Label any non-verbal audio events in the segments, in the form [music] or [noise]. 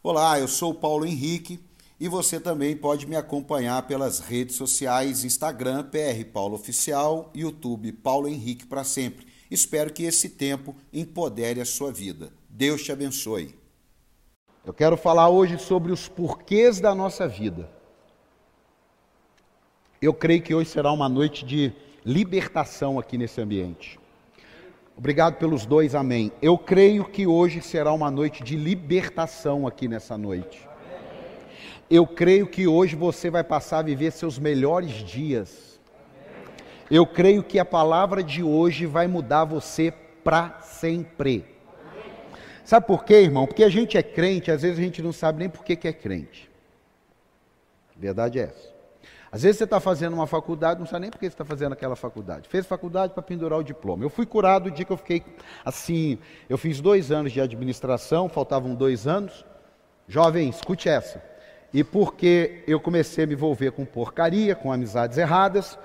Olá, eu sou Paulo Henrique e você também pode me acompanhar pelas redes sociais Instagram PR Paulo Oficial, YouTube Paulo Henrique para sempre. Espero que esse tempo empodere a sua vida. Deus te abençoe. Eu quero falar hoje sobre os porquês da nossa vida. Eu creio que hoje será uma noite de libertação aqui nesse ambiente. Obrigado pelos dois, amém. Eu creio que hoje será uma noite de libertação aqui nessa noite. Eu creio que hoje você vai passar a viver seus melhores dias. Eu creio que a palavra de hoje vai mudar você para sempre. Sabe por quê, irmão? Porque a gente é crente, às vezes a gente não sabe nem por que, é crente. Verdade é essa. Às vezes você está fazendo uma faculdade, não sabe nem por que você está fazendo aquela faculdade. Fez faculdade para pendurar o diploma. Eu fui curado o dia que eu fiquei assim. Eu fiz dois anos de administração, faltavam dois anos. Jovem, escute essa. E porque eu comecei a me envolver com porcaria, com amizades erradas,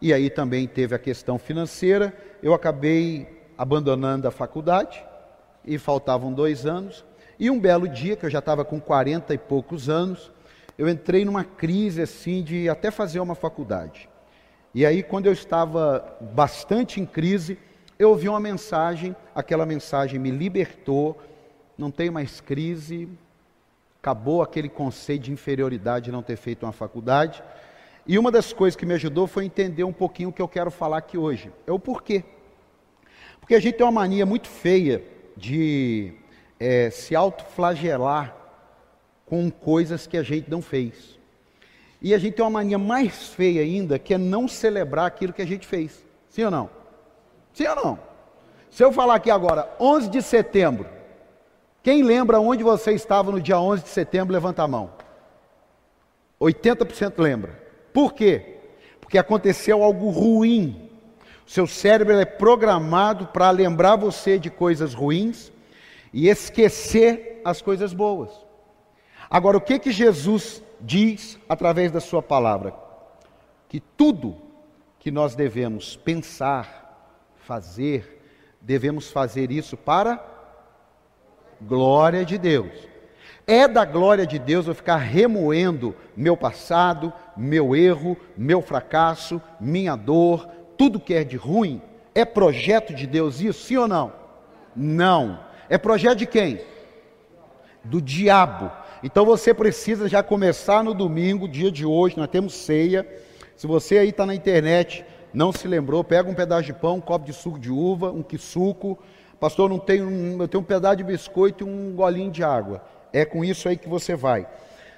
e aí também teve a questão financeira, eu acabei abandonando a faculdade, e faltavam dois anos. E um belo dia, que eu já estava com 40 e poucos anos, eu entrei numa crise assim de até fazer uma faculdade. E aí, quando eu estava bastante em crise, eu ouvi uma mensagem, aquela mensagem me libertou, não tem mais crise, acabou aquele conceito de inferioridade de não ter feito uma faculdade. E uma das coisas que me ajudou foi entender um pouquinho o que eu quero falar aqui hoje. É o porquê. Porque a gente tem uma mania muito feia de é, se autoflagelar com coisas que a gente não fez. E a gente tem uma mania mais feia ainda, que é não celebrar aquilo que a gente fez. Sim ou não? Sim ou não? Se eu falar aqui agora, 11 de setembro, quem lembra onde você estava no dia 11 de setembro, levanta a mão. 80% lembra. Por quê? Porque aconteceu algo ruim. O seu cérebro é programado para lembrar você de coisas ruins e esquecer as coisas boas. Agora, o que que Jesus diz através da sua palavra? Que tudo que nós devemos pensar, fazer, devemos fazer isso para glória de Deus. É da glória de Deus eu ficar remoendo meu passado, meu erro, meu fracasso, minha dor, tudo que é de ruim. É projeto de Deus isso, sim ou não? Não. É projeto de quem? Do diabo. Então você precisa já começar no domingo, dia de hoje, nós temos ceia. Se você aí está na internet, não se lembrou, pega um pedaço de pão, um copo de suco de uva, um suco. Pastor, não tenho, eu tenho um pedaço de biscoito e um golinho de água. É com isso aí que você vai.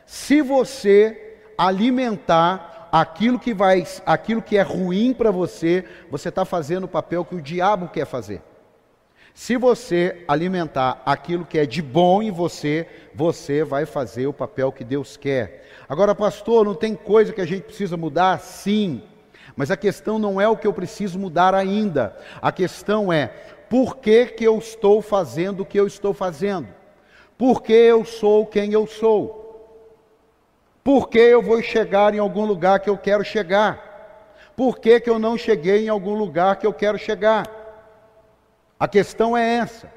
Se você alimentar aquilo que vai, aquilo que é ruim para você, você está fazendo o papel que o diabo quer fazer. Se você alimentar aquilo que é de bom em você, você vai fazer o papel que Deus quer. Agora, pastor, não tem coisa que a gente precisa mudar? Sim. Mas a questão não é o que eu preciso mudar ainda. A questão é por que, que eu estou fazendo o que eu estou fazendo? Por que eu sou quem eu sou? Por que eu vou chegar em algum lugar que eu quero chegar? Por que, que eu não cheguei em algum lugar que eu quero chegar? A questão é essa.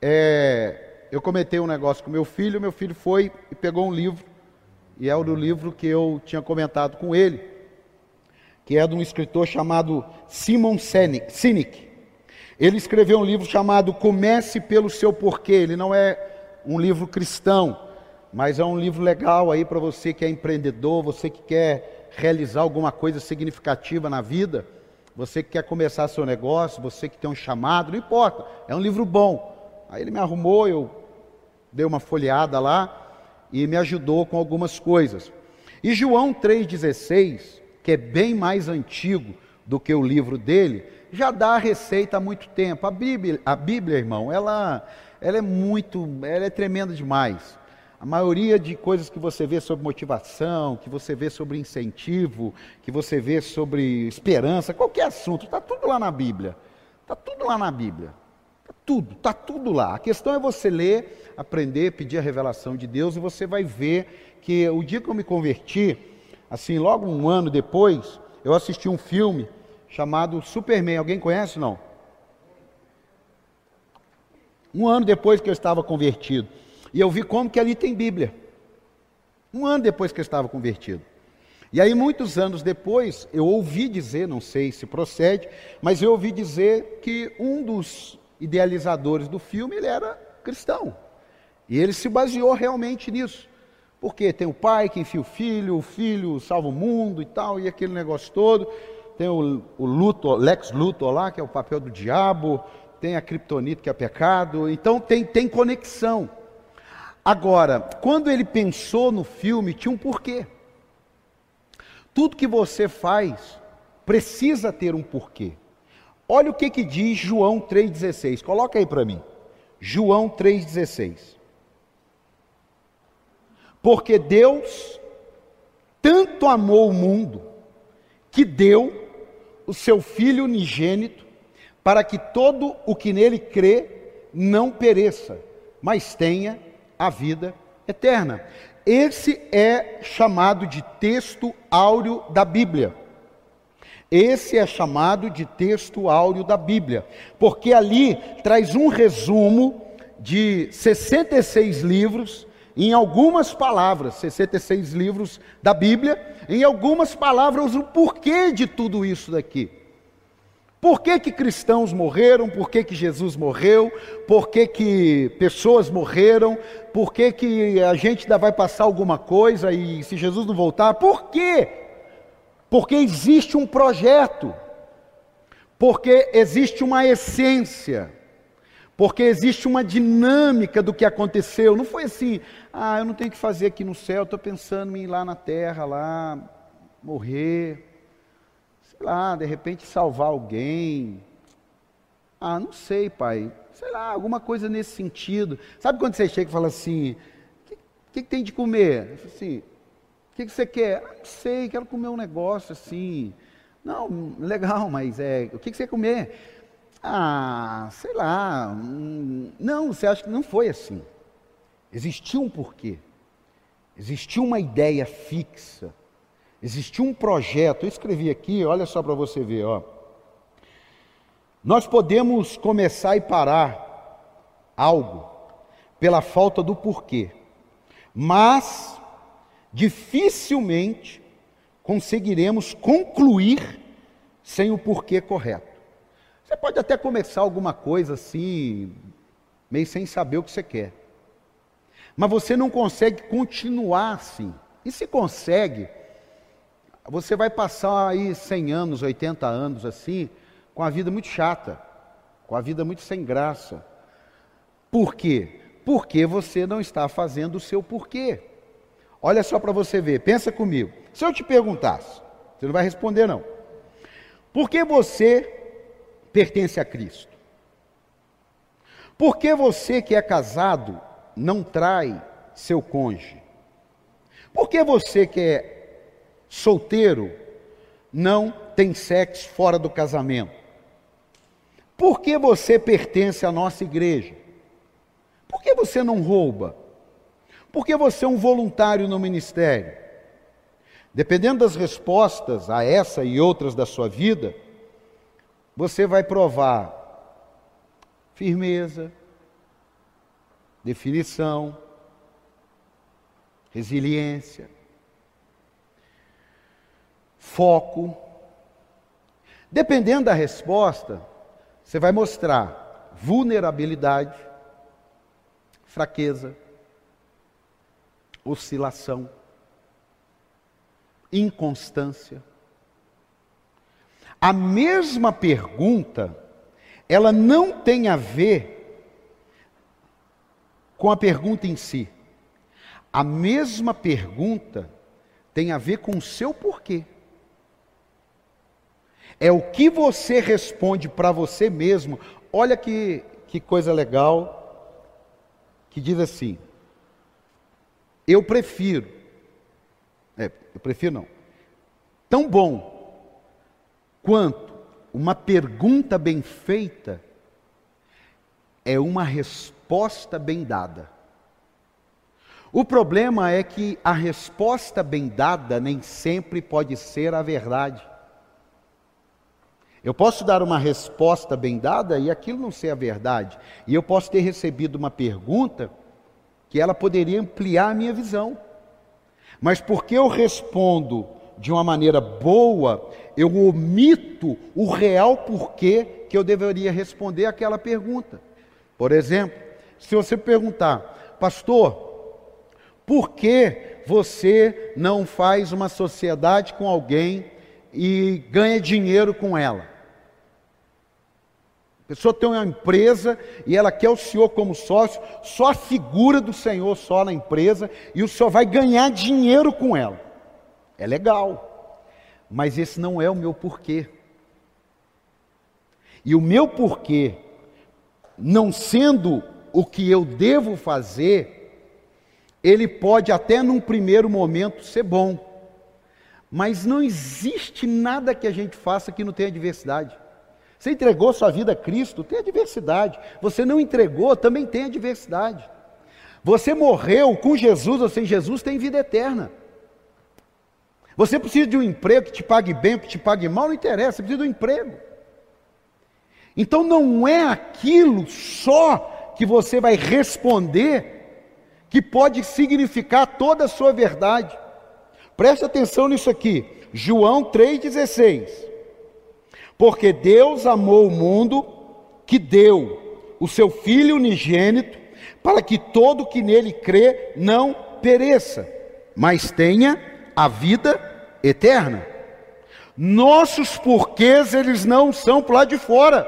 É, eu comentei um negócio com meu filho, meu filho foi e pegou um livro, e é o do livro que eu tinha comentado com ele, que é de um escritor chamado Simon Sinek. Ele escreveu um livro chamado Comece pelo seu porquê. Ele não é um livro cristão, mas é um livro legal aí para você que é empreendedor, você que quer realizar alguma coisa significativa na vida você que quer começar seu negócio, você que tem um chamado, não importa, é um livro bom. Aí ele me arrumou, eu dei uma folheada lá e me ajudou com algumas coisas. E João 3,16, que é bem mais antigo do que o livro dele, já dá a receita há muito tempo. A Bíblia, a Bíblia irmão, ela, ela é muito, ela é tremenda demais. A maioria de coisas que você vê sobre motivação, que você vê sobre incentivo, que você vê sobre esperança, qualquer assunto, está tudo lá na Bíblia. Está tudo lá na Bíblia. Está tudo, está tudo lá. A questão é você ler, aprender, pedir a revelação de Deus e você vai ver que o dia que eu me converti, assim, logo um ano depois, eu assisti um filme chamado Superman. Alguém conhece não? Um ano depois que eu estava convertido. E eu vi como que ali tem Bíblia. Um ano depois que eu estava convertido. E aí, muitos anos depois, eu ouvi dizer, não sei se procede, mas eu ouvi dizer que um dos idealizadores do filme ele era cristão. E ele se baseou realmente nisso. Porque tem o pai que enfia o filho, o filho salva o mundo e tal, e aquele negócio todo. Tem o, o Lex Luthor lá, que é o papel do diabo. Tem a criptonita, que é pecado. Então tem, tem conexão. Agora, quando ele pensou no filme, tinha um porquê. Tudo que você faz precisa ter um porquê. Olha o que, que diz João 3,16. Coloca aí para mim. João 3,16. Porque Deus tanto amou o mundo que deu o seu Filho unigênito para que todo o que nele crê não pereça, mas tenha a vida eterna. Esse é chamado de texto áureo da Bíblia. Esse é chamado de texto áureo da Bíblia, porque ali traz um resumo de 66 livros em algumas palavras, 66 livros da Bíblia, em algumas palavras o porquê de tudo isso daqui. Por que, que cristãos morreram? Por que, que Jesus morreu? Por que, que pessoas morreram? Por que, que a gente ainda vai passar alguma coisa e se Jesus não voltar? Por quê? Porque existe um projeto, porque existe uma essência, porque existe uma dinâmica do que aconteceu. Não foi assim, ah, eu não tenho que fazer aqui no céu, estou pensando em ir lá na terra, lá, morrer, sei lá, de repente salvar alguém. Ah, não sei, pai. Sei lá, alguma coisa nesse sentido. Sabe quando você chega e fala assim: o que, que, que, tem de comer? Eu falo assim: o que, que você quer? Ah, não sei, quero comer um negócio assim. Não, [laughs] legal, mas é, o que, que você quer comer? Ah, sei lá. Hum, não, você acha que não foi assim. Existiu um porquê. Existiu uma ideia fixa. Existiu um projeto. Eu escrevi aqui, olha só para você ver, ó. Nós podemos começar e parar algo pela falta do porquê, mas dificilmente conseguiremos concluir sem o porquê correto. Você pode até começar alguma coisa assim, meio sem saber o que você quer. Mas você não consegue continuar assim. E se consegue, você vai passar aí 100 anos, 80 anos assim, com a vida muito chata, com a vida muito sem graça. Por quê? Porque você não está fazendo o seu porquê. Olha só para você ver, pensa comigo. Se eu te perguntasse, você não vai responder não. Por que você pertence a Cristo. Por que você que é casado não trai seu cônjuge? Por que você que é solteiro não tem sexo fora do casamento? Por que você pertence à nossa igreja? Por que você não rouba? Por que você é um voluntário no ministério? Dependendo das respostas a essa e outras da sua vida, você vai provar firmeza, definição, resiliência, foco. Dependendo da resposta, você vai mostrar vulnerabilidade, fraqueza, oscilação, inconstância. A mesma pergunta, ela não tem a ver com a pergunta em si. A mesma pergunta tem a ver com o seu porquê. É o que você responde para você mesmo. Olha que, que coisa legal que diz assim: Eu prefiro, é, eu prefiro não, tão bom quanto uma pergunta bem feita é uma resposta bem dada. O problema é que a resposta bem dada nem sempre pode ser a verdade. Eu posso dar uma resposta bem dada e aquilo não ser a verdade. E eu posso ter recebido uma pergunta que ela poderia ampliar a minha visão. Mas porque eu respondo de uma maneira boa, eu omito o real porquê que eu deveria responder aquela pergunta. Por exemplo, se você perguntar, pastor, por que você não faz uma sociedade com alguém e ganha dinheiro com ela? A pessoa tem uma empresa e ela quer o senhor como sócio, só a figura do senhor só na empresa e o senhor vai ganhar dinheiro com ela. É legal, mas esse não é o meu porquê. E o meu porquê, não sendo o que eu devo fazer, ele pode até num primeiro momento ser bom, mas não existe nada que a gente faça que não tenha diversidade. Você entregou sua vida a Cristo, tem adversidade. Você não entregou, também tem adversidade. Você morreu com Jesus ou sem Jesus, tem vida eterna. Você precisa de um emprego que te pague bem que te pague mal, não interessa, você precisa de um emprego. Então não é aquilo só que você vai responder que pode significar toda a sua verdade. Preste atenção nisso aqui. João 3,16. Porque Deus amou o mundo que deu o seu Filho unigênito, para que todo que nele crê não pereça, mas tenha a vida eterna. Nossos porquês, eles não são para lá de fora.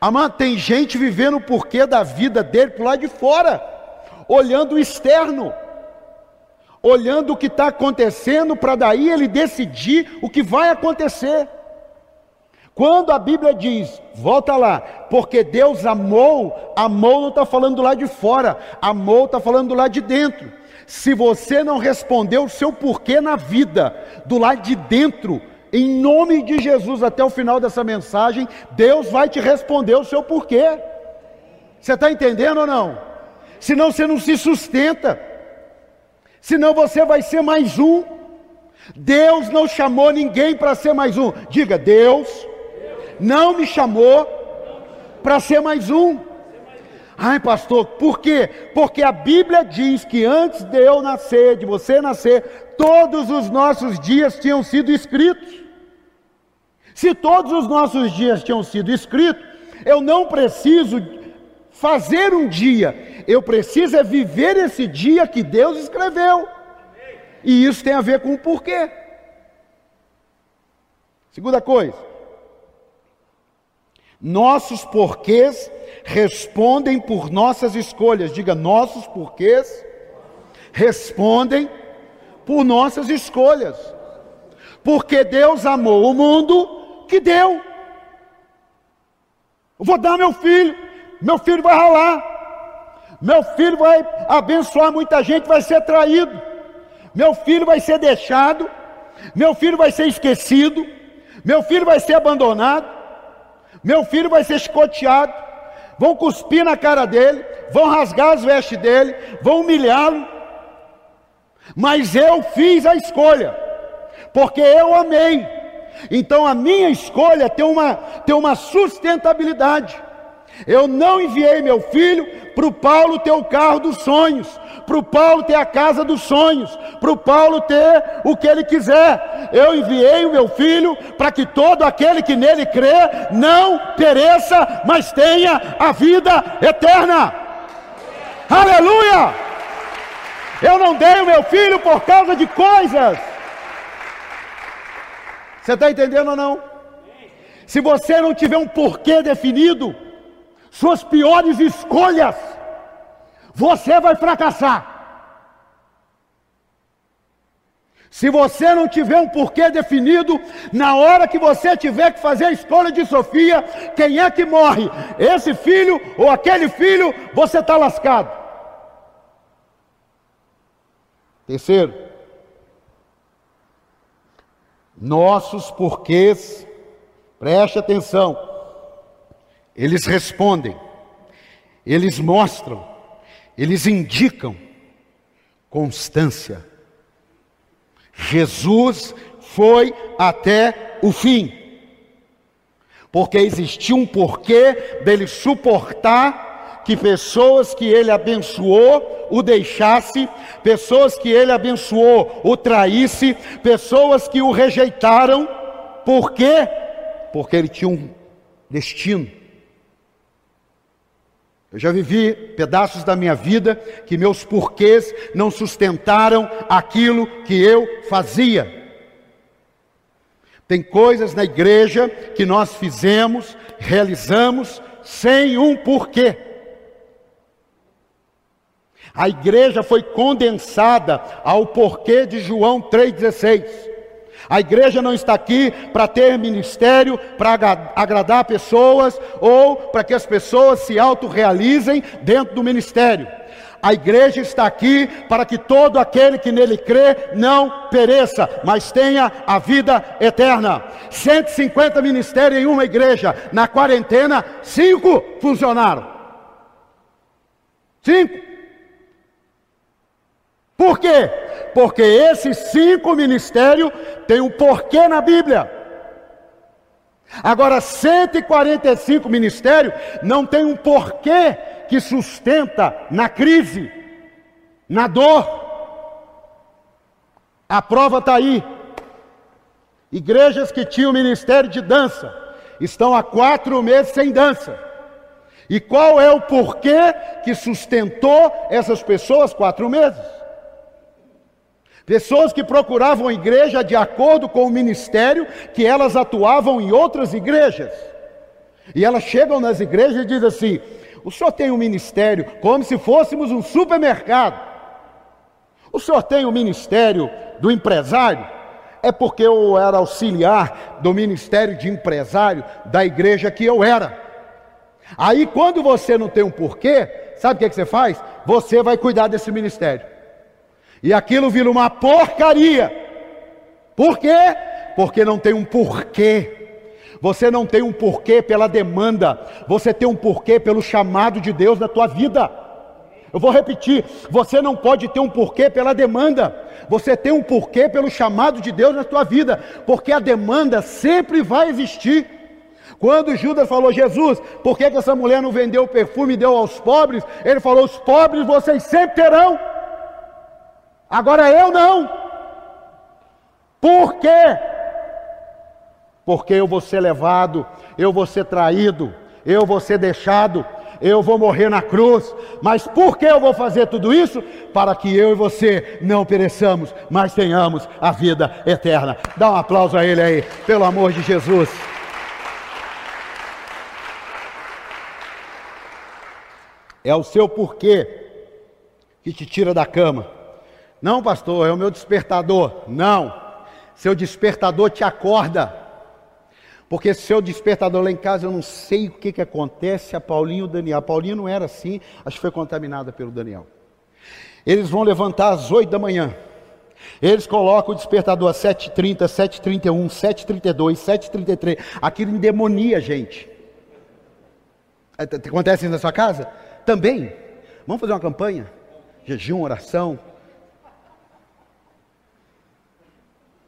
Amado, tem gente vivendo o porquê da vida dele para lá de fora, olhando o externo, olhando o que está acontecendo, para daí ele decidir o que vai acontecer. Quando a Bíblia diz, volta lá, porque Deus amou, amou não está falando do lado de fora, amou está falando do lado de dentro. Se você não respondeu o seu porquê na vida, do lado de dentro, em nome de Jesus, até o final dessa mensagem, Deus vai te responder o seu porquê. Você está entendendo ou não? Senão você não se sustenta, senão você vai ser mais um. Deus não chamou ninguém para ser mais um. Diga, Deus não me chamou para ser mais um. Ai, pastor, por quê? Porque a Bíblia diz que antes de eu nascer, de você nascer, todos os nossos dias tinham sido escritos. Se todos os nossos dias tinham sido escritos, eu não preciso fazer um dia, eu preciso é viver esse dia que Deus escreveu. E isso tem a ver com o porquê. Segunda coisa, nossos porquês respondem por nossas escolhas. Diga, nossos porquês respondem por nossas escolhas. Porque Deus amou o mundo que deu. Eu vou dar meu filho, meu filho vai ralar, meu filho vai abençoar muita gente, vai ser traído, meu filho vai ser deixado, meu filho vai ser esquecido, meu filho vai ser abandonado. Meu filho vai ser escoteado, vão cuspir na cara dele, vão rasgar as vestes dele, vão humilhá-lo. Mas eu fiz a escolha, porque eu amei. Então a minha escolha tem uma, tem uma sustentabilidade. Eu não enviei meu filho para o Paulo ter o carro dos sonhos, para o Paulo ter a casa dos sonhos, para o Paulo ter o que ele quiser. Eu enviei o meu filho para que todo aquele que nele crê não pereça, mas tenha a vida eterna. Aleluia! Eu não dei o meu filho por causa de coisas. Você está entendendo ou não? Se você não tiver um porquê definido, suas piores escolhas você vai fracassar. Se você não tiver um porquê definido, na hora que você tiver que fazer a escolha de Sofia, quem é que morre? Esse filho ou aquele filho, você está lascado. Terceiro, nossos porquês, preste atenção, eles respondem, eles mostram eles indicam constância. Jesus foi até o fim, porque existia um porquê dele suportar que pessoas que ele abençoou o deixasse, pessoas que ele abençoou o traísse, pessoas que o rejeitaram, por quê? Porque ele tinha um destino. Eu já vivi pedaços da minha vida que meus porquês não sustentaram aquilo que eu fazia. Tem coisas na igreja que nós fizemos, realizamos, sem um porquê. A igreja foi condensada ao porquê de João 3,16. A igreja não está aqui para ter ministério, para agradar pessoas ou para que as pessoas se autorrealizem dentro do ministério. A igreja está aqui para que todo aquele que nele crê não pereça, mas tenha a vida eterna. 150 ministérios em uma igreja, na quarentena, cinco funcionaram. Cinco. Por quê? Porque esses cinco ministérios têm um porquê na Bíblia. Agora, 145 ministérios não tem um porquê que sustenta na crise, na dor. A prova está aí. Igrejas que tinham ministério de dança estão há quatro meses sem dança. E qual é o porquê que sustentou essas pessoas quatro meses? Pessoas que procuravam a igreja de acordo com o ministério que elas atuavam em outras igrejas. E elas chegam nas igrejas e dizem assim: o senhor tem um ministério como se fôssemos um supermercado. O senhor tem o um ministério do empresário? É porque eu era auxiliar do ministério de empresário da igreja que eu era. Aí, quando você não tem um porquê, sabe o que, é que você faz? Você vai cuidar desse ministério. E aquilo vira uma porcaria. Por quê? Porque não tem um porquê. Você não tem um porquê pela demanda, você tem um porquê pelo chamado de Deus na tua vida. Eu vou repetir: você não pode ter um porquê pela demanda, você tem um porquê pelo chamado de Deus na tua vida, porque a demanda sempre vai existir. Quando Judas falou, Jesus, por que, que essa mulher não vendeu o perfume e deu aos pobres? Ele falou: os pobres vocês sempre terão, agora eu não. Por quê? porque eu vou ser levado, eu vou ser traído, eu vou ser deixado, eu vou morrer na cruz. Mas por que eu vou fazer tudo isso? Para que eu e você não pereçamos, mas tenhamos a vida eterna. Dá um aplauso a ele aí, pelo amor de Jesus. É o seu porquê que te tira da cama. Não, pastor, é o meu despertador. Não. Seu despertador te acorda. Porque seu despertador lá em casa, eu não sei o que, que acontece a Paulinho e o Daniel. A Paulinho não era assim, acho que foi contaminada pelo Daniel. Eles vão levantar às 8 da manhã. Eles colocam o despertador às 7h30, 7h31, 7h32, 7h33. Aquilo endemonia a gente. Acontece na sua casa? Também. Vamos fazer uma campanha? Jejum, oração.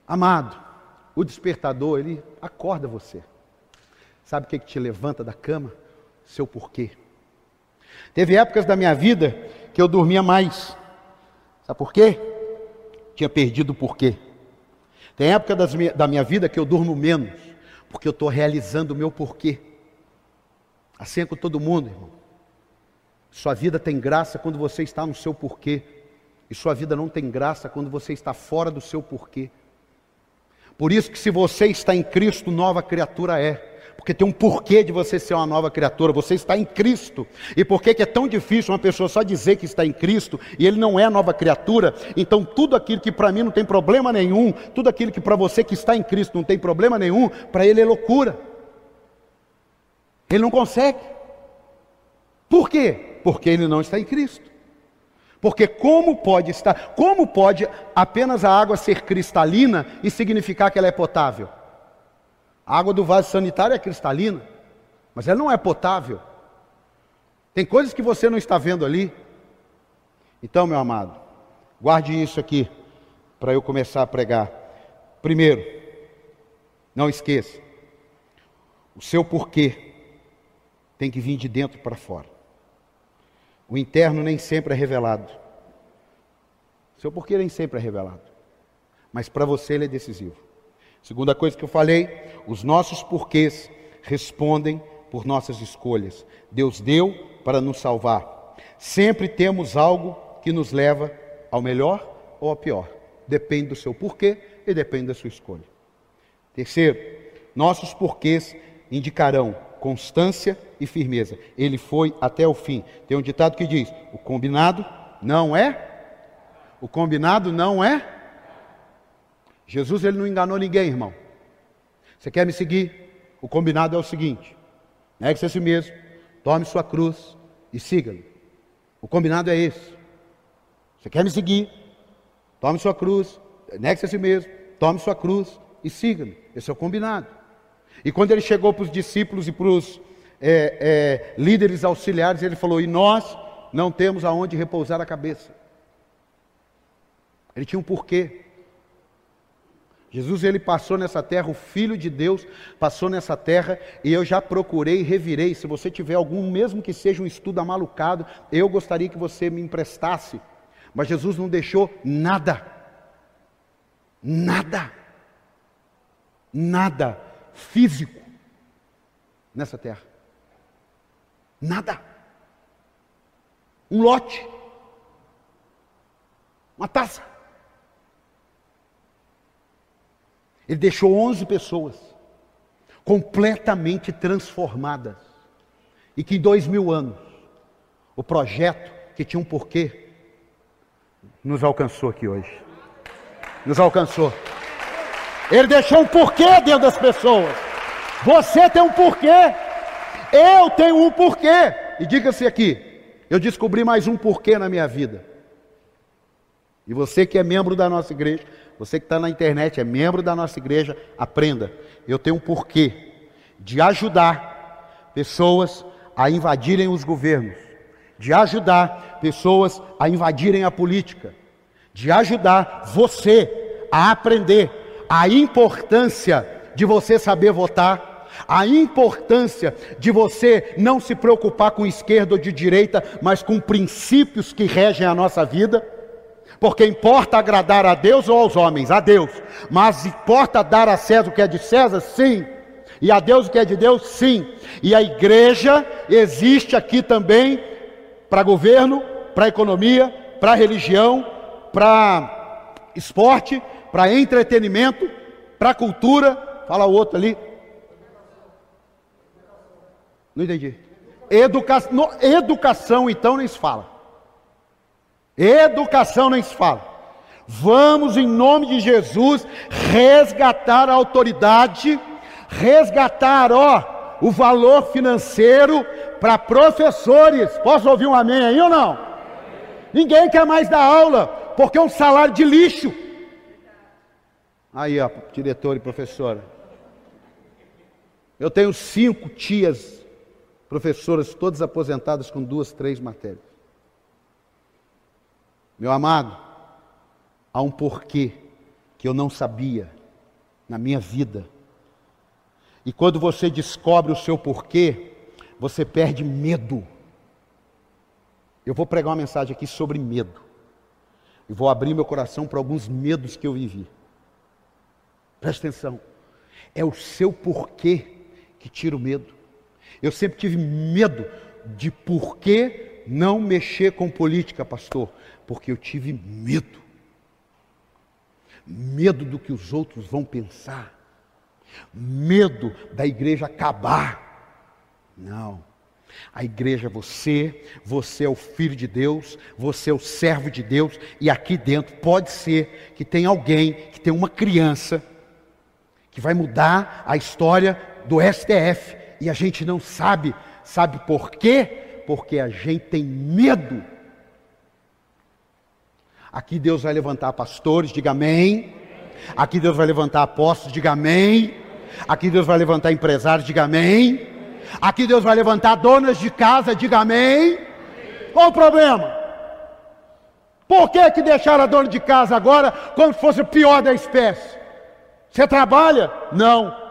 Amado, o despertador, ele acorda você. Sabe o que, que te levanta da cama? Seu porquê. Teve épocas da minha vida que eu dormia mais. Sabe por quê? Tinha perdido o porquê. Tem época da minha vida que eu durmo menos, porque eu estou realizando o meu porquê. Assim é com todo mundo, irmão. Sua vida tem graça quando você está no seu porquê. E sua vida não tem graça quando você está fora do seu porquê. Por isso que se você está em Cristo, nova criatura é. Porque tem um porquê de você ser uma nova criatura, você está em Cristo. E por que é tão difícil uma pessoa só dizer que está em Cristo e ele não é nova criatura? Então tudo aquilo que para mim não tem problema nenhum, tudo aquilo que para você que está em Cristo não tem problema nenhum, para ele é loucura. Ele não consegue. Por quê? Porque ele não está em Cristo. Porque como pode estar, como pode apenas a água ser cristalina e significar que ela é potável? A água do vaso sanitário é cristalina, mas ela não é potável. Tem coisas que você não está vendo ali. Então, meu amado, guarde isso aqui para eu começar a pregar. Primeiro, não esqueça, o seu porquê tem que vir de dentro para fora. O interno nem sempre é revelado. Seu porquê nem sempre é revelado. Mas para você ele é decisivo. Segunda coisa que eu falei, os nossos porquês respondem por nossas escolhas. Deus deu para nos salvar. Sempre temos algo que nos leva ao melhor ou ao pior. Depende do seu porquê e depende da sua escolha. Terceiro, nossos porquês indicarão constância e firmeza. Ele foi até o fim. Tem um ditado que diz: o combinado não é. O combinado não é. Jesus ele não enganou ninguém, irmão. Você quer me seguir? O combinado é o seguinte: negue-se a si mesmo, tome sua cruz e siga-me. O combinado é esse. Você quer me seguir? Tome sua cruz, negue-se a si mesmo, tome sua cruz e siga-me. Esse é o combinado. E quando ele chegou para os discípulos e para os é, é, líderes auxiliares, ele falou: E nós não temos aonde repousar a cabeça. Ele tinha um porquê. Jesus ele passou nessa terra, o Filho de Deus passou nessa terra, e eu já procurei, revirei. Se você tiver algum, mesmo que seja um estudo amalucado, eu gostaria que você me emprestasse. Mas Jesus não deixou nada, nada, nada físico nessa terra. Nada. Um lote. Uma taça. Ele deixou 11 pessoas completamente transformadas. E que em dois mil anos, o projeto que tinha um porquê, nos alcançou aqui hoje. Nos alcançou. Ele deixou um porquê dentro das pessoas. Você tem um porquê. Eu tenho um porquê. E diga-se aqui, eu descobri mais um porquê na minha vida. E você que é membro da nossa igreja, você que está na internet, é membro da nossa igreja, aprenda. Eu tenho um porquê de ajudar pessoas a invadirem os governos, de ajudar pessoas a invadirem a política, de ajudar você a aprender a importância de você saber votar, a importância de você não se preocupar com esquerda ou de direita, mas com princípios que regem a nossa vida. Porque importa agradar a Deus ou aos homens? A Deus. Mas importa dar a César o que é de César? Sim. E a Deus o que é de Deus? Sim. E a igreja existe aqui também para governo, para economia, para religião, para esporte, para entretenimento, para cultura. Fala o outro ali. Não entendi. Educa... No, educação, então, nem se fala. Educação nem se fala. Vamos, em nome de Jesus, resgatar a autoridade, resgatar, ó, o valor financeiro para professores. Posso ouvir um amém aí ou não? Ninguém quer mais dar aula, porque é um salário de lixo. Aí, ó, diretor e professora. Eu tenho cinco tias professoras, todas aposentadas com duas, três matérias. Meu amado, há um porquê que eu não sabia na minha vida. E quando você descobre o seu porquê, você perde medo. Eu vou pregar uma mensagem aqui sobre medo. E vou abrir meu coração para alguns medos que eu vivi. Preste atenção. É o seu porquê que tira o medo. Eu sempre tive medo de porquê não mexer com política, pastor porque eu tive medo. Medo do que os outros vão pensar. Medo da igreja acabar. Não. A igreja, você, você é o filho de Deus, você é o servo de Deus, e aqui dentro pode ser que tem alguém, que tem uma criança, que vai mudar a história do STF, e a gente não sabe, sabe por quê? Porque a gente tem medo Aqui Deus vai levantar pastores, diga amém. Aqui Deus vai levantar apóstolos, diga amém. Aqui Deus vai levantar empresários, diga amém. Aqui Deus vai levantar donas de casa, diga amém. Qual o problema? Por que, que deixaram a dona de casa agora como se fosse o pior da espécie? Você trabalha? Não.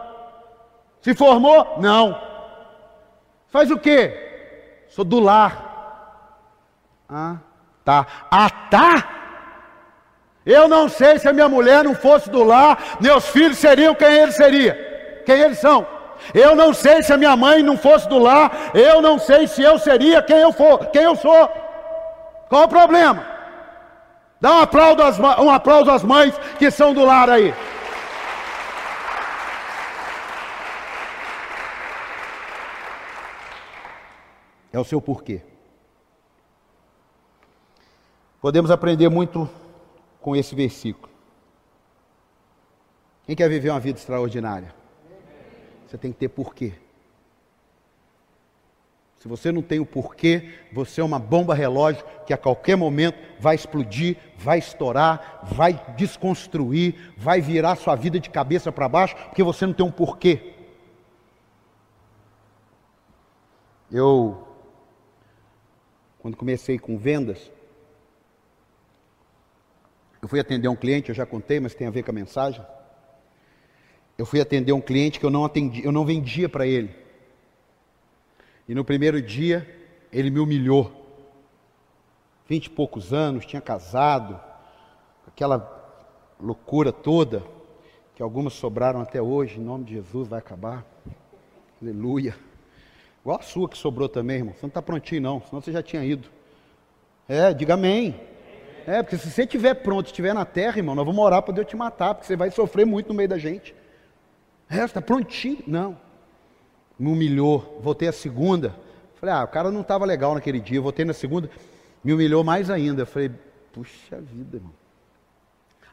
Se formou? Não. Faz o quê? Sou do lar. Ah, tá. Ah, tá? Eu não sei se a minha mulher não fosse do lar, meus filhos seriam quem eles seriam. Quem eles são. Eu não sei se a minha mãe não fosse do lar, eu não sei se eu seria quem eu for, quem eu sou. Qual o problema? Dá um aplauso às, um aplauso às mães que são do lar aí. É o seu porquê. Podemos aprender muito com esse versículo. Quem quer viver uma vida extraordinária? Você tem que ter porquê. Se você não tem o porquê, você é uma bomba relógio que a qualquer momento vai explodir, vai estourar, vai desconstruir, vai virar sua vida de cabeça para baixo, porque você não tem um porquê. Eu, quando comecei com vendas, eu fui atender um cliente, eu já contei, mas tem a ver com a mensagem. Eu fui atender um cliente que eu não atendi, eu não vendia para ele. E no primeiro dia, ele me humilhou. Vinte e poucos anos, tinha casado, aquela loucura toda, que algumas sobraram até hoje, em nome de Jesus vai acabar. Aleluia. Igual a sua que sobrou também, irmão. Você não está prontinho, não, senão você já tinha ido. É, diga amém. É, porque se você estiver pronto, estiver na terra, irmão, nós vamos orar para Deus te matar, porque você vai sofrer muito no meio da gente. É, está prontinho. Não me humilhou. Voltei a segunda. Falei, ah, o cara não estava legal naquele dia. Voltei na segunda, me humilhou mais ainda. Falei, puxa vida, irmão.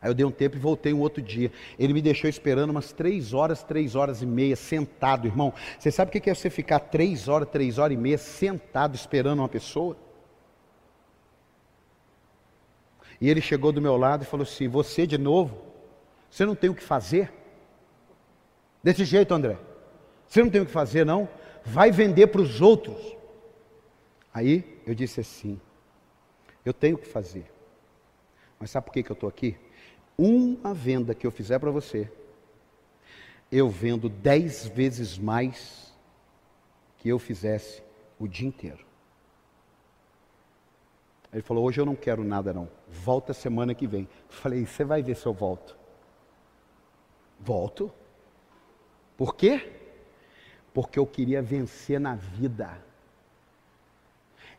Aí eu dei um tempo e voltei um outro dia. Ele me deixou esperando umas três horas, três horas e meia, sentado, irmão. Você sabe o que é você ficar três horas, três horas e meia sentado esperando uma pessoa? E ele chegou do meu lado e falou assim: Você de novo? Você não tem o que fazer? Desse jeito, André. Você não tem o que fazer, não? Vai vender para os outros. Aí eu disse assim: eu tenho o que fazer. Mas sabe por que, que eu estou aqui? Uma venda que eu fizer para você, eu vendo dez vezes mais que eu fizesse o dia inteiro. Ele falou: Hoje eu não quero nada, não. Volta semana que vem. falei: Você vai ver se eu volto. Volto. Por quê? porque eu queria vencer na vida.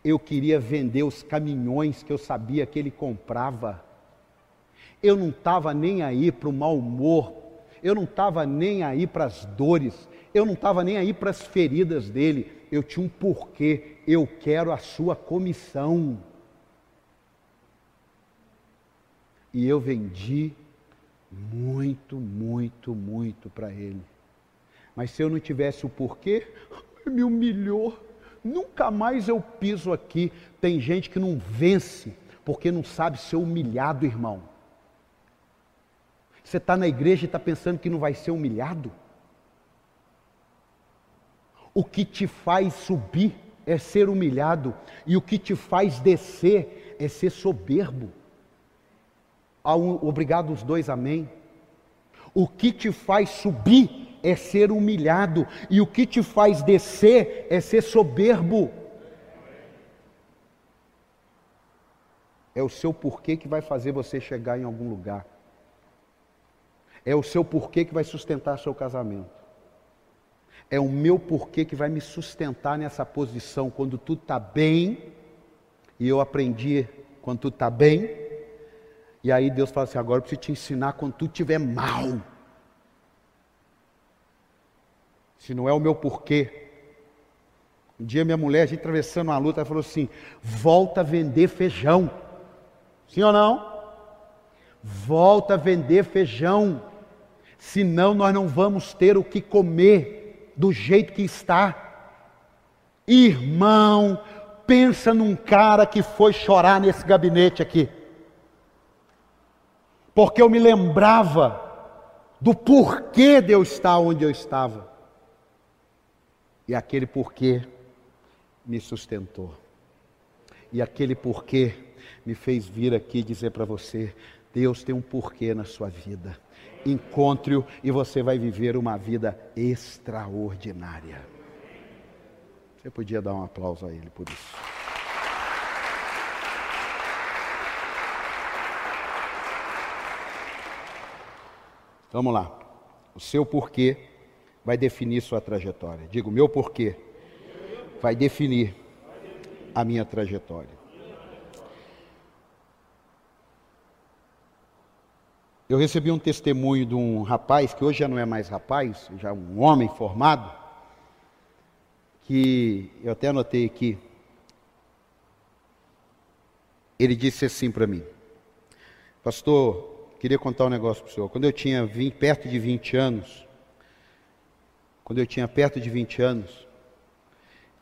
Eu queria vender os caminhões que eu sabia que ele comprava. Eu não estava nem aí para o mau humor, eu não estava nem aí para as dores, eu não estava nem aí para as feridas dele. Eu tinha um porquê, eu quero a sua comissão. E eu vendi muito, muito, muito para ele. Mas se eu não tivesse o porquê, [laughs] me humilhou. Nunca mais eu piso aqui. Tem gente que não vence porque não sabe ser humilhado, irmão. Você está na igreja e está pensando que não vai ser humilhado? O que te faz subir é ser humilhado, e o que te faz descer é ser soberbo. Obrigado os dois, amém. O que te faz subir é ser humilhado, e o que te faz descer é ser soberbo. É o seu porquê que vai fazer você chegar em algum lugar. É o seu porquê que vai sustentar seu casamento. É o meu porquê que vai me sustentar nessa posição quando tudo está bem. E eu aprendi quando tudo está bem. E aí Deus fala assim: agora eu preciso te ensinar quando tudo estiver mal se não é o meu porquê. Um dia minha mulher, a gente atravessando uma luta, ela falou assim: volta a vender feijão. Sim ou não? Volta a vender feijão. Senão nós não vamos ter o que comer do jeito que está. Irmão, pensa num cara que foi chorar nesse gabinete aqui. Porque eu me lembrava do porquê de eu estar onde eu estava. E aquele porquê me sustentou. E aquele porquê me fez vir aqui dizer para você: Deus tem um porquê na sua vida encontre-o e você vai viver uma vida extraordinária. Você podia dar um aplauso a ele por isso. Vamos lá. O seu porquê vai definir sua trajetória. Digo, meu porquê vai definir a minha trajetória. Eu recebi um testemunho de um rapaz, que hoje já não é mais rapaz, já é um homem formado, que eu até anotei aqui. Ele disse assim para mim: Pastor, queria contar um negócio para o senhor. Quando eu tinha 20, perto de 20 anos, quando eu tinha perto de 20 anos,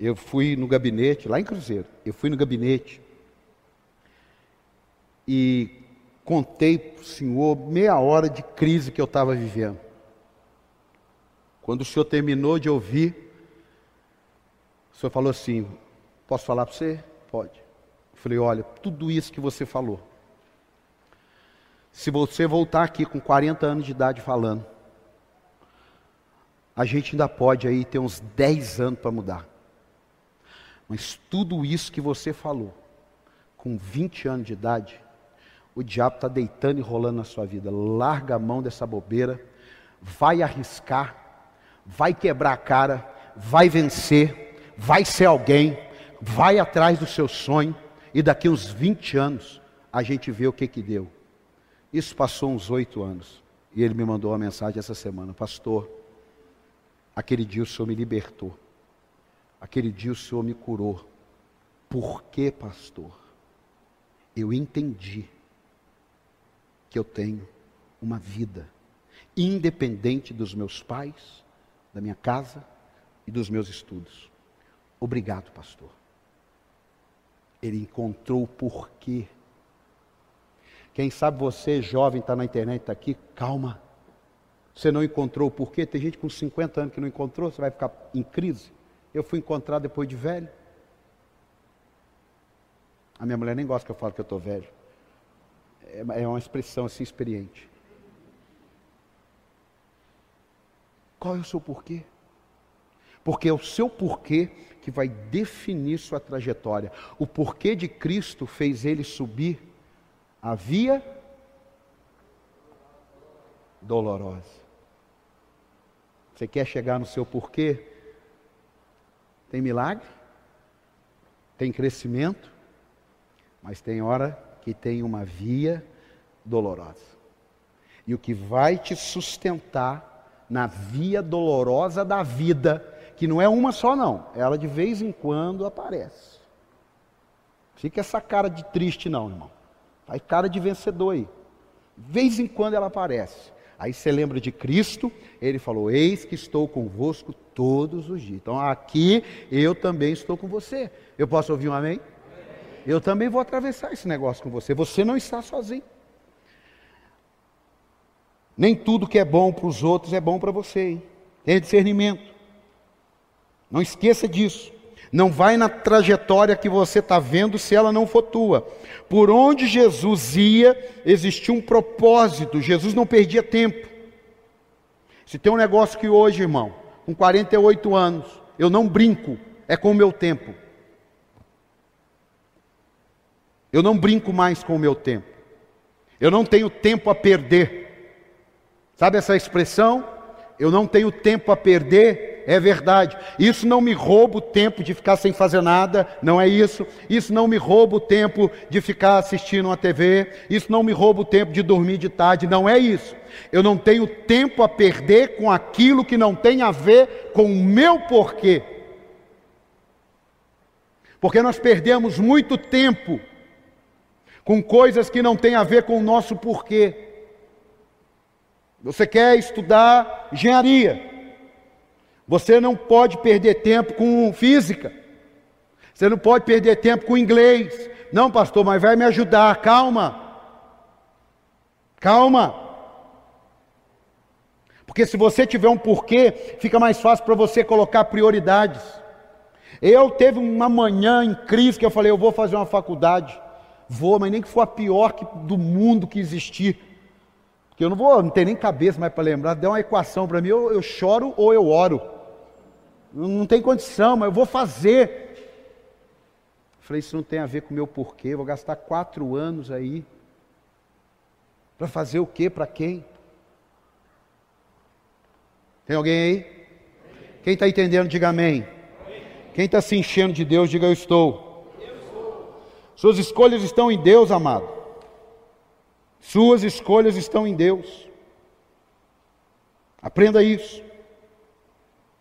eu fui no gabinete, lá em Cruzeiro, eu fui no gabinete e contei para o senhor meia hora de crise que eu estava vivendo. Quando o senhor terminou de ouvir, o senhor falou assim: Posso falar para você? Pode. Eu falei: Olha, tudo isso que você falou, se você voltar aqui com 40 anos de idade falando, a gente ainda pode aí ter uns 10 anos para mudar. Mas tudo isso que você falou, com 20 anos de idade, o diabo está deitando e rolando na sua vida. Larga a mão dessa bobeira, vai arriscar, vai quebrar a cara, vai vencer, vai ser alguém, vai atrás do seu sonho, e daqui uns 20 anos a gente vê o que que deu. Isso passou uns oito anos. E ele me mandou uma mensagem essa semana, pastor. Aquele dia o Senhor me libertou. Aquele dia o Senhor me curou. Por que, pastor? Eu entendi que eu tenho uma vida independente dos meus pais, da minha casa e dos meus estudos. Obrigado, pastor. Ele encontrou o porquê. Quem sabe você, jovem, está na internet, está aqui, calma. Você não encontrou o porquê? Tem gente com 50 anos que não encontrou, você vai ficar em crise. Eu fui encontrar depois de velho. A minha mulher nem gosta que eu falo que eu estou velho. É, é uma expressão assim experiente. Qual é o seu porquê? Porque é o seu porquê que vai definir sua trajetória. O porquê de Cristo fez ele subir a via dolorosa. Você quer chegar no seu porquê? Tem milagre? Tem crescimento? Mas tem hora que tem uma via dolorosa. E o que vai te sustentar na via dolorosa da vida, que não é uma só não, ela de vez em quando aparece. Fica essa cara de triste não, irmão. Aí cara de vencedor aí. De vez em quando ela aparece. Aí você lembra de Cristo, ele falou: Eis que estou convosco todos os dias. Então aqui eu também estou com você. Eu posso ouvir um amém? Eu também vou atravessar esse negócio com você. Você não está sozinho. Nem tudo que é bom para os outros é bom para você. Hein? Tenha discernimento. Não esqueça disso. Não vai na trajetória que você está vendo se ela não for tua. Por onde Jesus ia, existia um propósito. Jesus não perdia tempo. Se tem um negócio que hoje, irmão, com 48 anos, eu não brinco, é com o meu tempo. Eu não brinco mais com o meu tempo. Eu não tenho tempo a perder. Sabe essa expressão? Eu não tenho tempo a perder, é verdade. Isso não me rouba o tempo de ficar sem fazer nada, não é isso. Isso não me rouba o tempo de ficar assistindo uma TV. Isso não me rouba o tempo de dormir de tarde, não é isso. Eu não tenho tempo a perder com aquilo que não tem a ver com o meu porquê. Porque nós perdemos muito tempo com coisas que não têm a ver com o nosso porquê. Você quer estudar engenharia, você não pode perder tempo com física, você não pode perder tempo com inglês. Não, pastor, mas vai me ajudar, calma, calma. Porque se você tiver um porquê, fica mais fácil para você colocar prioridades. Eu teve uma manhã em crise que eu falei, eu vou fazer uma faculdade. Vou, mas nem que for a pior que, do mundo que existir. Porque eu não vou, não tenho nem cabeça mais para lembrar. Dê uma equação para mim, eu, eu choro ou eu oro. Não, não tem condição, mas eu vou fazer. Falei, isso não tem a ver com o meu porquê. Vou gastar quatro anos aí. Para fazer o quê? Para quem? Tem alguém aí? Quem está entendendo, diga amém. Quem está se enchendo de Deus, diga eu estou. Suas escolhas estão em Deus, amado. Suas escolhas estão em Deus. Aprenda isso.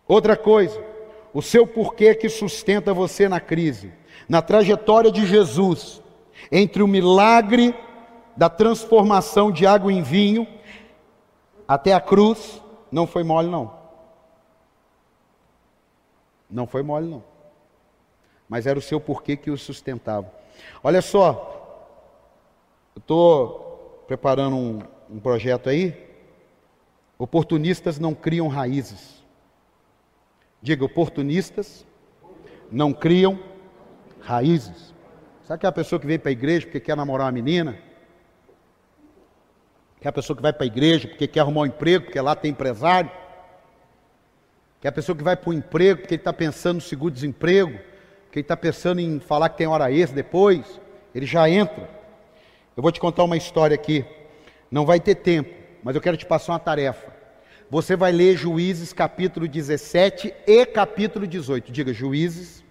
Outra coisa, o seu porquê que sustenta você na crise, na trajetória de Jesus, entre o milagre da transformação de água em vinho até a cruz, não foi mole, não. Não foi mole, não. Mas era o seu porquê que o sustentava. Olha só, eu estou preparando um, um projeto aí. Oportunistas não criam raízes. Diga, oportunistas não criam raízes. Sabe aquela pessoa que vem para a igreja porque quer namorar uma menina? Que é a pessoa que vai para a igreja porque quer arrumar um emprego, porque lá tem empresário. Que é a pessoa que vai para o emprego porque ele está pensando no seguro-desemprego, ele está pensando em falar que tem hora extra depois. Ele já entra. Eu vou te contar uma história aqui. Não vai ter tempo, mas eu quero te passar uma tarefa. Você vai ler Juízes capítulo 17 e capítulo 18. Diga Juízes,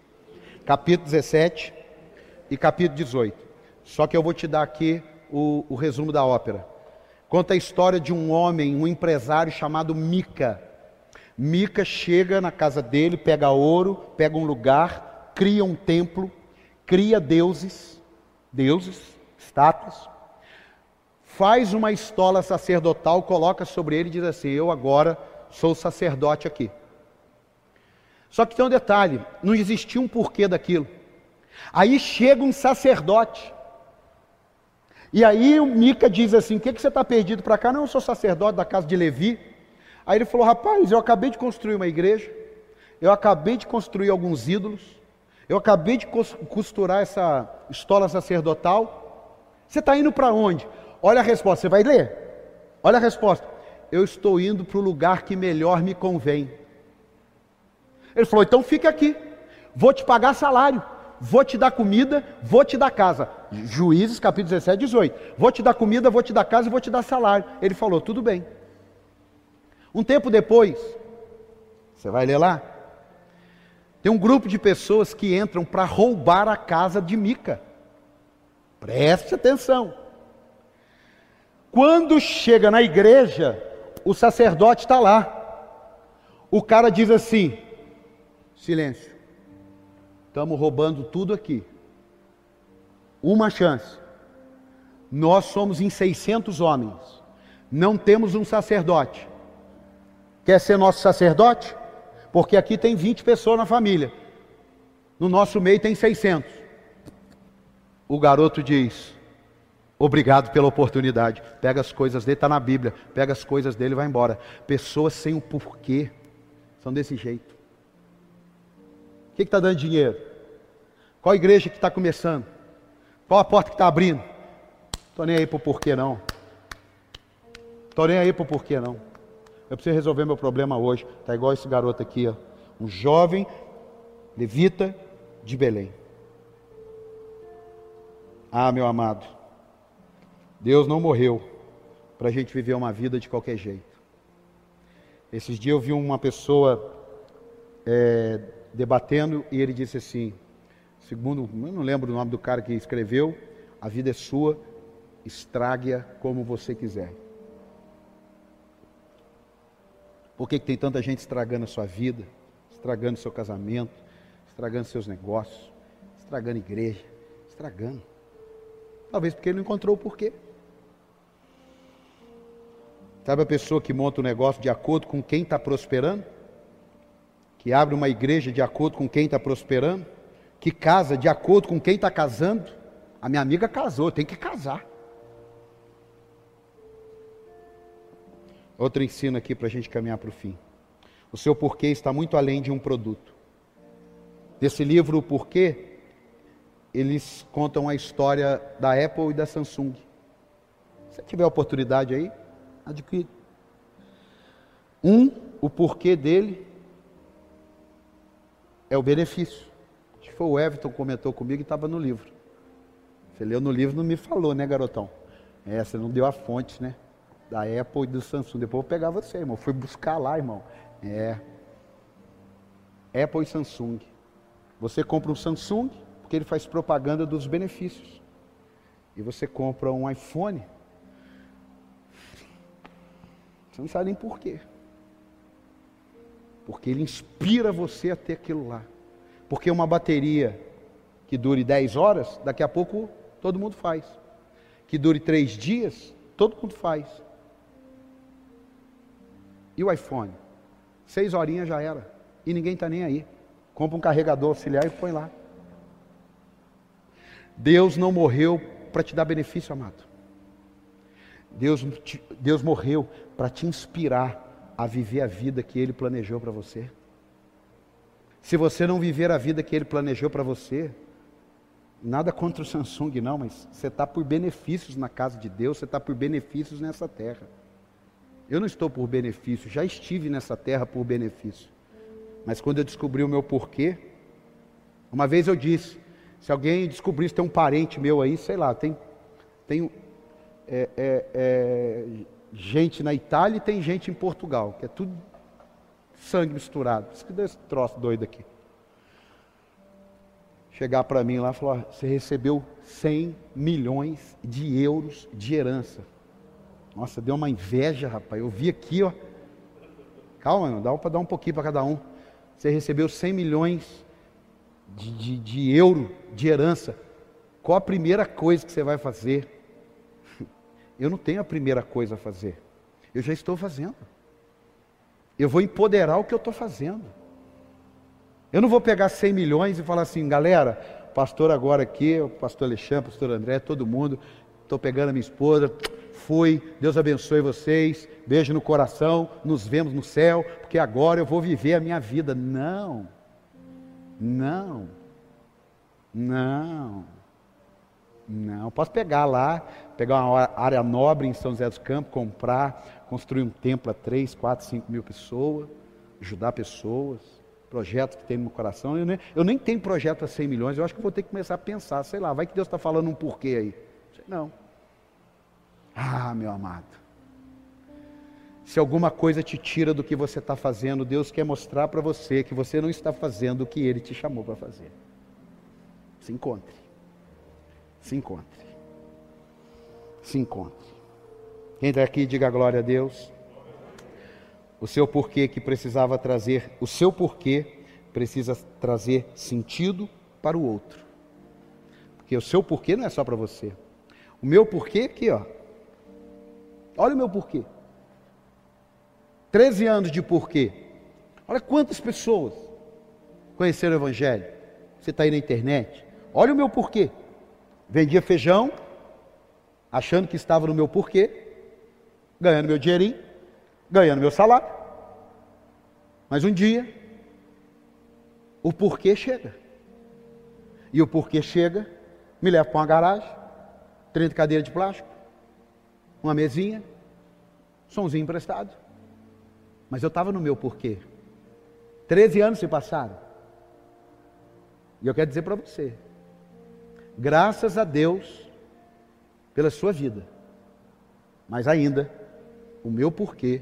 capítulo 17 e capítulo 18. Só que eu vou te dar aqui o, o resumo da ópera. Conta a história de um homem, um empresário chamado Mica. Mica chega na casa dele, pega ouro, pega um lugar, cria um templo, cria deuses, deuses, estátuas, faz uma estola sacerdotal, coloca sobre ele e diz assim: Eu agora sou sacerdote aqui. Só que tem um detalhe: não existia um porquê daquilo. Aí chega um sacerdote e aí o Mica diz assim: O que, que você está perdido para cá? Não, eu sou sacerdote da casa de Levi. Aí ele falou: Rapaz, eu acabei de construir uma igreja, eu acabei de construir alguns ídolos, eu acabei de costurar essa estola sacerdotal. Você está indo para onde? Olha a resposta, você vai ler? Olha a resposta. Eu estou indo para o lugar que melhor me convém. Ele falou: Então fique aqui, vou te pagar salário vou te dar comida, vou te dar casa. Juízes capítulo 17, 18. Vou te dar comida, vou te dar casa e vou te dar salário. Ele falou, tudo bem. Um tempo depois, você vai ler lá, tem um grupo de pessoas que entram para roubar a casa de Mica. Preste atenção. Quando chega na igreja, o sacerdote está lá. O cara diz assim: silêncio. Estamos roubando tudo aqui. Uma chance. Nós somos em 600 homens. Não temos um sacerdote. Quer ser nosso sacerdote? Porque aqui tem 20 pessoas na família. No nosso meio tem 600. O garoto diz: Obrigado pela oportunidade. Pega as coisas dele, está na Bíblia. Pega as coisas dele e vai embora. Pessoas sem o porquê são desse jeito. O que está dando dinheiro? Qual igreja que está começando? Qual a porta que está abrindo? Estou nem aí para o porquê não. Estou nem aí para o porquê não. Eu preciso resolver meu problema hoje. Está igual esse garoto aqui, ó. um jovem levita de Belém. Ah, meu amado, Deus não morreu para a gente viver uma vida de qualquer jeito. Esses dias eu vi uma pessoa é, debatendo e ele disse assim: segundo, eu não lembro o nome do cara que escreveu, a vida é sua, estrague-a como você quiser. Por que, que tem tanta gente estragando a sua vida, estragando seu casamento, estragando seus negócios, estragando igreja, estragando? Talvez porque ele não encontrou o porquê. Sabe a pessoa que monta o um negócio de acordo com quem está prosperando? que abre uma igreja de acordo com quem está prosperando, que casa de acordo com quem está casando. A minha amiga casou, tem que casar. Outro ensino aqui para a gente caminhar para o fim. O seu porquê está muito além de um produto. Desse livro, O Porquê, eles contam a história da Apple e da Samsung. Se tiver oportunidade aí, adquire. Um, o porquê dele é o benefício. Acho que foi o Everton que comentou comigo e estava no livro. Você leu no livro não me falou, né, garotão? É, você não deu a fonte, né? Da Apple e do Samsung. Depois eu vou pegar você, irmão. fui buscar lá, irmão. É. Apple e Samsung. Você compra um Samsung porque ele faz propaganda dos benefícios. E você compra um iPhone. Você não sabe nem por quê. Porque ele inspira você a ter aquilo lá. Porque uma bateria que dure 10 horas, daqui a pouco todo mundo faz. Que dure 3 dias, todo mundo faz. E o iPhone? Seis horinhas já era. E ninguém está nem aí. Compra um carregador auxiliar e põe lá. Deus não morreu para te dar benefício, amado. Deus, Deus morreu para te inspirar a viver a vida que Ele planejou para você. Se você não viver a vida que Ele planejou para você, nada contra o Samsung, não, mas você está por benefícios na casa de Deus, você está por benefícios nessa terra. Eu não estou por benefício, já estive nessa terra por benefício. Mas quando eu descobri o meu porquê, uma vez eu disse: se alguém descobrisse tem um parente meu aí, sei lá, tem, tem é, é, é, gente na Itália e tem gente em Portugal, que é tudo sangue misturado. Isso que deu esse troço doido aqui. Chegar para mim lá e falar: você recebeu 100 milhões de euros de herança. Nossa, deu uma inveja, rapaz. Eu vi aqui, ó. Calma, mano, dá para dar um pouquinho para cada um. Você recebeu 100 milhões de, de, de euro de herança. Qual a primeira coisa que você vai fazer? [laughs] Eu não tenho a primeira coisa a fazer. Eu já estou fazendo. Eu vou empoderar o que eu estou fazendo. Eu não vou pegar 100 milhões e falar assim, galera, pastor agora aqui, o pastor Alexandre, pastor André, todo mundo, estou pegando a minha esposa, fui, Deus abençoe vocês, beijo no coração, nos vemos no céu, porque agora eu vou viver a minha vida. Não, não, não, não. Posso pegar lá, pegar uma área nobre em São José dos Campos, comprar, construir um templo a 3, 4, 5 mil pessoas, ajudar pessoas, projetos que tem no meu coração. Eu nem, eu nem tenho projeto a 100 milhões, eu acho que vou ter que começar a pensar, sei lá, vai que Deus está falando um porquê aí. Não. Ah, meu amado. Se alguma coisa te tira do que você está fazendo, Deus quer mostrar para você que você não está fazendo o que Ele te chamou para fazer. Se encontre. Se encontre. Se encontre. Quem está aqui, diga glória a Deus. O seu porquê que precisava trazer, o seu porquê precisa trazer sentido para o outro. Porque o seu porquê não é só para você. O meu porquê aqui, ó, Olha o meu porquê. 13 anos de porquê. Olha quantas pessoas conheceram o Evangelho. Você está aí na internet. Olha o meu porquê. Vendia feijão, achando que estava no meu porquê, ganhando meu dinheirinho, ganhando meu salário. Mas um dia, o porquê chega. E o porquê chega, me leva para uma garagem, 30 cadeiras de plástico, uma mesinha, somzinho emprestado. Mas eu estava no meu porquê. Treze anos se passaram. E eu quero dizer para você, graças a Deus pela sua vida, mas ainda o meu porquê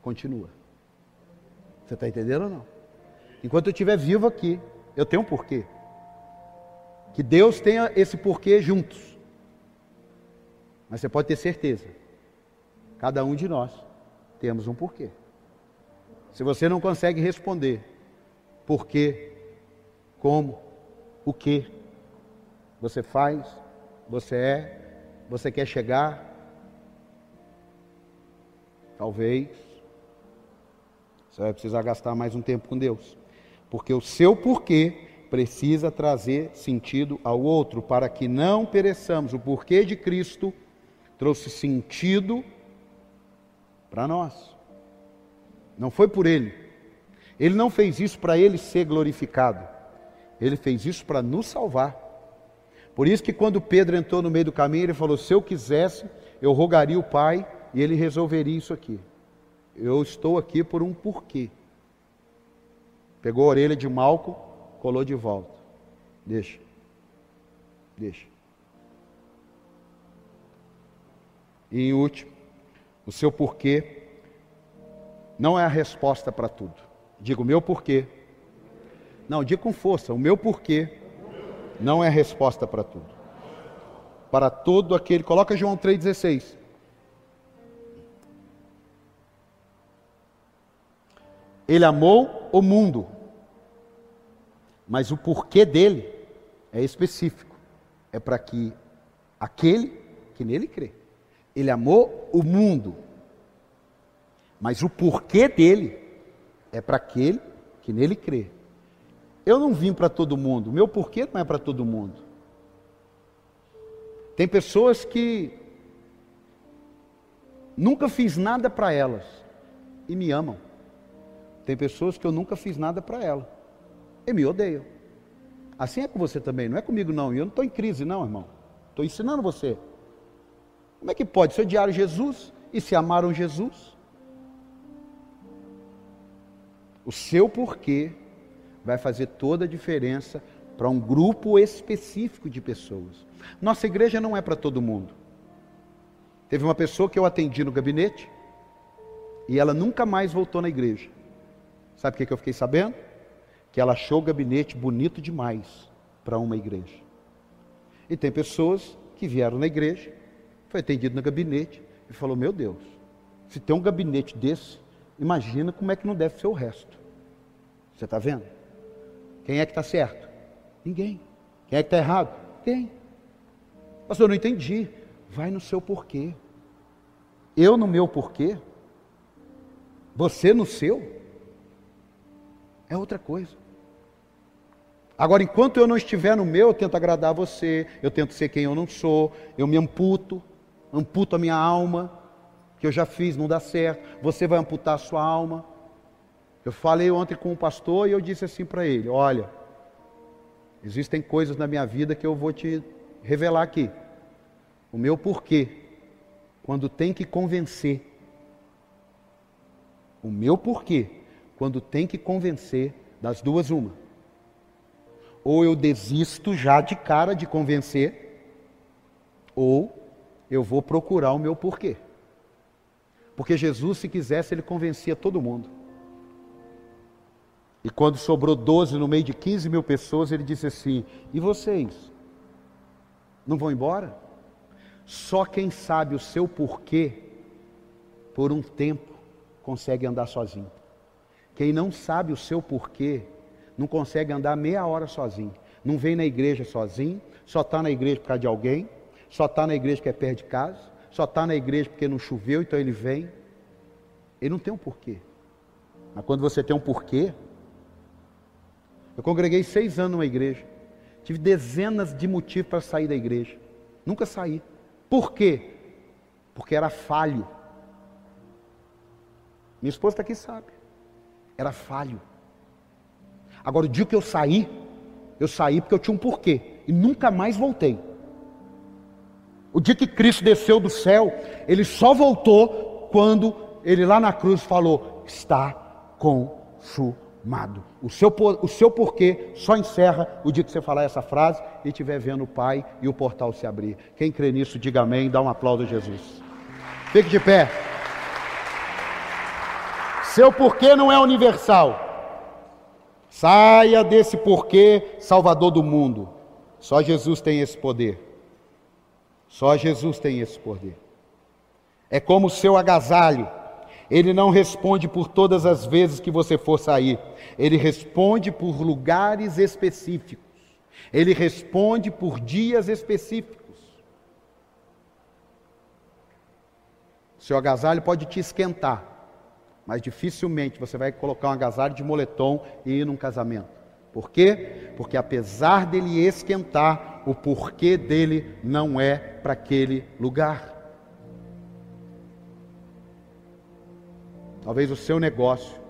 continua. Você está entendendo ou não? Enquanto eu estiver vivo aqui, eu tenho um porquê. Que Deus tenha esse porquê juntos. Mas você pode ter certeza, cada um de nós temos um porquê. Se você não consegue responder porquê, como, o que você faz, você é, você quer chegar, talvez você vai precisar gastar mais um tempo com Deus, porque o seu porquê precisa trazer sentido ao outro para que não pereçamos. O porquê de Cristo trouxe sentido para nós. Não foi por ele. Ele não fez isso para ele ser glorificado. Ele fez isso para nos salvar. Por isso que quando Pedro entrou no meio do caminho, ele falou: "Se eu quisesse, eu rogaria o Pai e ele resolveria isso aqui. Eu estou aqui por um porquê." Pegou a orelha de Malco, colou de volta. Deixa. Deixa. E em último, o seu porquê não é a resposta para tudo. Diga o meu porquê. Não, diga com força, o meu porquê não é a resposta para tudo. Para todo aquele, coloca João 3,16. Ele amou o mundo, mas o porquê dele é específico. É para que aquele que nele crê. Ele amou o mundo, mas o porquê dele é para aquele que nele crê. Eu não vim para todo mundo, o meu porquê não é para todo mundo. Tem pessoas que nunca fiz nada para elas e me amam. Tem pessoas que eu nunca fiz nada para ela e me odeiam. Assim é com você também, não é comigo não. E eu não estou em crise, não, irmão. Estou ensinando você. Como é que pode? Se odiaram Jesus e se amaram Jesus? O seu porquê vai fazer toda a diferença para um grupo específico de pessoas. Nossa igreja não é para todo mundo. Teve uma pessoa que eu atendi no gabinete e ela nunca mais voltou na igreja. Sabe o que, eu fiquei sabendo? Que ela achou o gabinete bonito demais para uma igreja. E tem pessoas que vieram na igreja, foi atendido no gabinete e falou: Meu Deus, se tem um gabinete desse, imagina como é que não deve ser o resto. Você está vendo? Quem é que está certo? Ninguém. Quem é que está errado? Quem? Pastor, eu não entendi. Vai no seu porquê. Eu no meu porquê. Você no seu. É outra coisa. Agora, enquanto eu não estiver no meu, eu tento agradar você, eu tento ser quem eu não sou, eu me amputo, amputo a minha alma, que eu já fiz, não dá certo. Você vai amputar a sua alma. Eu falei ontem com o pastor e eu disse assim para ele: Olha, existem coisas na minha vida que eu vou te revelar aqui. O meu porquê, quando tem que convencer. O meu porquê, quando tem que convencer, das duas, uma. Ou eu desisto já de cara de convencer, ou eu vou procurar o meu porquê. Porque Jesus, se quisesse, ele convencia todo mundo. E quando sobrou 12 no meio de 15 mil pessoas, ele disse assim: E vocês? Não vão embora? Só quem sabe o seu porquê, por um tempo, consegue andar sozinho. Quem não sabe o seu porquê, não consegue andar meia hora sozinho. Não vem na igreja sozinho, só está na igreja por causa de alguém, só está na igreja porque é perto de casa, só está na igreja porque não choveu, então ele vem. Ele não tem um porquê. Mas quando você tem um porquê, eu congreguei seis anos numa igreja. Tive dezenas de motivos para sair da igreja. Nunca saí. Por quê? Porque era falho. Minha esposa está aqui sabe. Era falho. Agora, o dia que eu saí, eu saí porque eu tinha um porquê. E nunca mais voltei. O dia que Cristo desceu do céu, ele só voltou quando ele lá na cruz falou: Está consumado. O seu, o seu porquê só encerra o dia que você falar essa frase e estiver vendo o Pai e o portal se abrir. Quem crê nisso, diga amém, dá um aplauso a Jesus. Fique de pé. Seu porquê não é universal. Saia desse porquê salvador do mundo. Só Jesus tem esse poder. Só Jesus tem esse poder. É como o seu agasalho ele não responde por todas as vezes que você for sair. Ele responde por lugares específicos. Ele responde por dias específicos. Seu agasalho pode te esquentar, mas dificilmente você vai colocar um agasalho de moletom e ir num casamento. Por quê? Porque apesar dele esquentar, o porquê dele não é para aquele lugar. Talvez o seu negócio,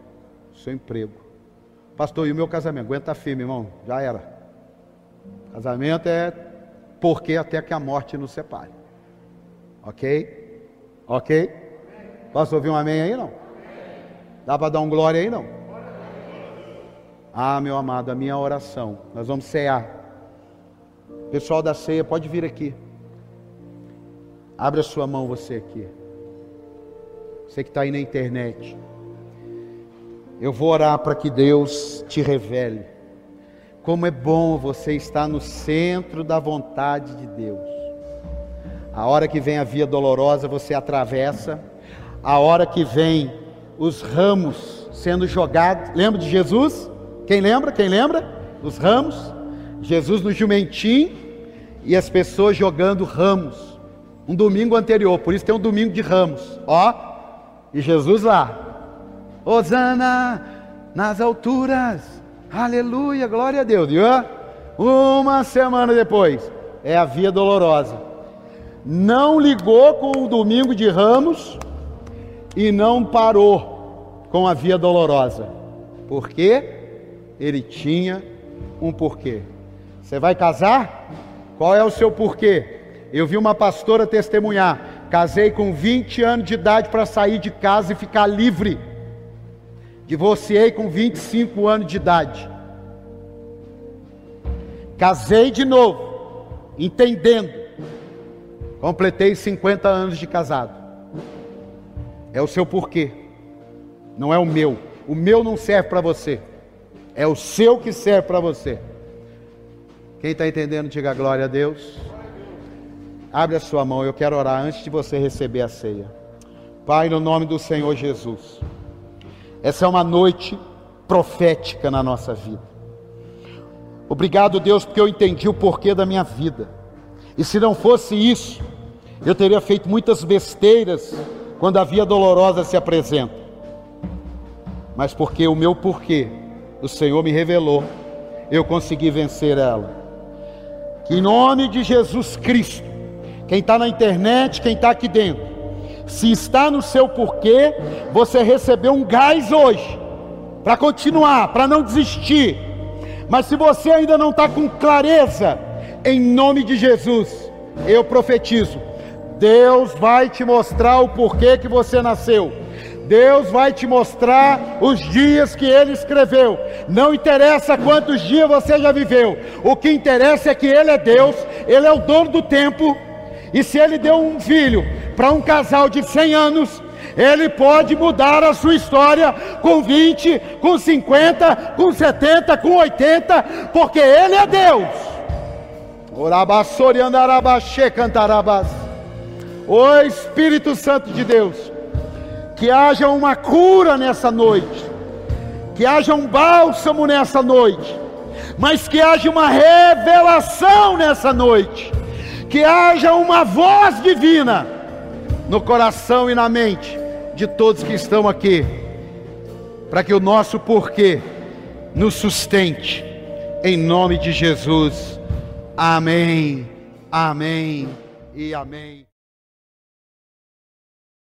o seu emprego. Pastor, e o meu casamento? Aguenta firme, irmão. Já era. Casamento é porque até que a morte nos separe. Ok? Ok? Posso ouvir um amém aí não? Dá para dar um glória aí não? Ah, meu amado, a minha oração. Nós vamos cear. Pessoal da ceia, pode vir aqui. Abra sua mão, você aqui. Você que está aí na internet. Eu vou orar para que Deus te revele. Como é bom você estar no centro da vontade de Deus. A hora que vem a via dolorosa, você atravessa. A hora que vem os ramos sendo jogados. Lembra de Jesus? Quem lembra? Quem lembra? Os ramos. Jesus no jumentim e as pessoas jogando ramos. Um domingo anterior, por isso tem um domingo de ramos. Ó, e Jesus lá. Hosana nas alturas. Aleluia, glória a Deus. Viu? Uma semana depois, é a via dolorosa. Não ligou com o domingo de ramos e não parou com a via dolorosa. Por quê? Ele tinha um porquê. Você vai casar? Qual é o seu porquê? Eu vi uma pastora testemunhar. Casei com 20 anos de idade para sair de casa e ficar livre. Divorciei com 25 anos de idade. Casei de novo, entendendo. Completei 50 anos de casado. É o seu porquê, não é o meu. O meu não serve para você, é o seu que serve para você. Quem está entendendo, diga glória a Deus. Abre a sua mão, eu quero orar antes de você receber a ceia. Pai, no nome do Senhor Jesus, essa é uma noite profética na nossa vida. Obrigado, Deus, porque eu entendi o porquê da minha vida. E se não fosse isso, eu teria feito muitas besteiras quando a via dolorosa se apresenta. Mas porque o meu porquê, o Senhor me revelou, eu consegui vencer ela. Em nome de Jesus Cristo, quem está na internet, quem está aqui dentro, se está no seu porquê, você recebeu um gás hoje, para continuar, para não desistir. Mas se você ainda não está com clareza, em nome de Jesus, eu profetizo: Deus vai te mostrar o porquê que você nasceu. Deus vai te mostrar os dias que Ele escreveu. Não interessa quantos dias você já viveu. O que interessa é que Ele é Deus, Ele é o dono do tempo e se ele deu um filho para um casal de 100 anos, ele pode mudar a sua história com 20, com 50, com 70, com 80, porque ele é Deus. O Espírito Santo de Deus, que haja uma cura nessa noite, que haja um bálsamo nessa noite, mas que haja uma revelação nessa noite. Que haja uma voz divina no coração e na mente de todos que estão aqui, para que o nosso porquê nos sustente, em nome de Jesus. Amém, amém. E amém.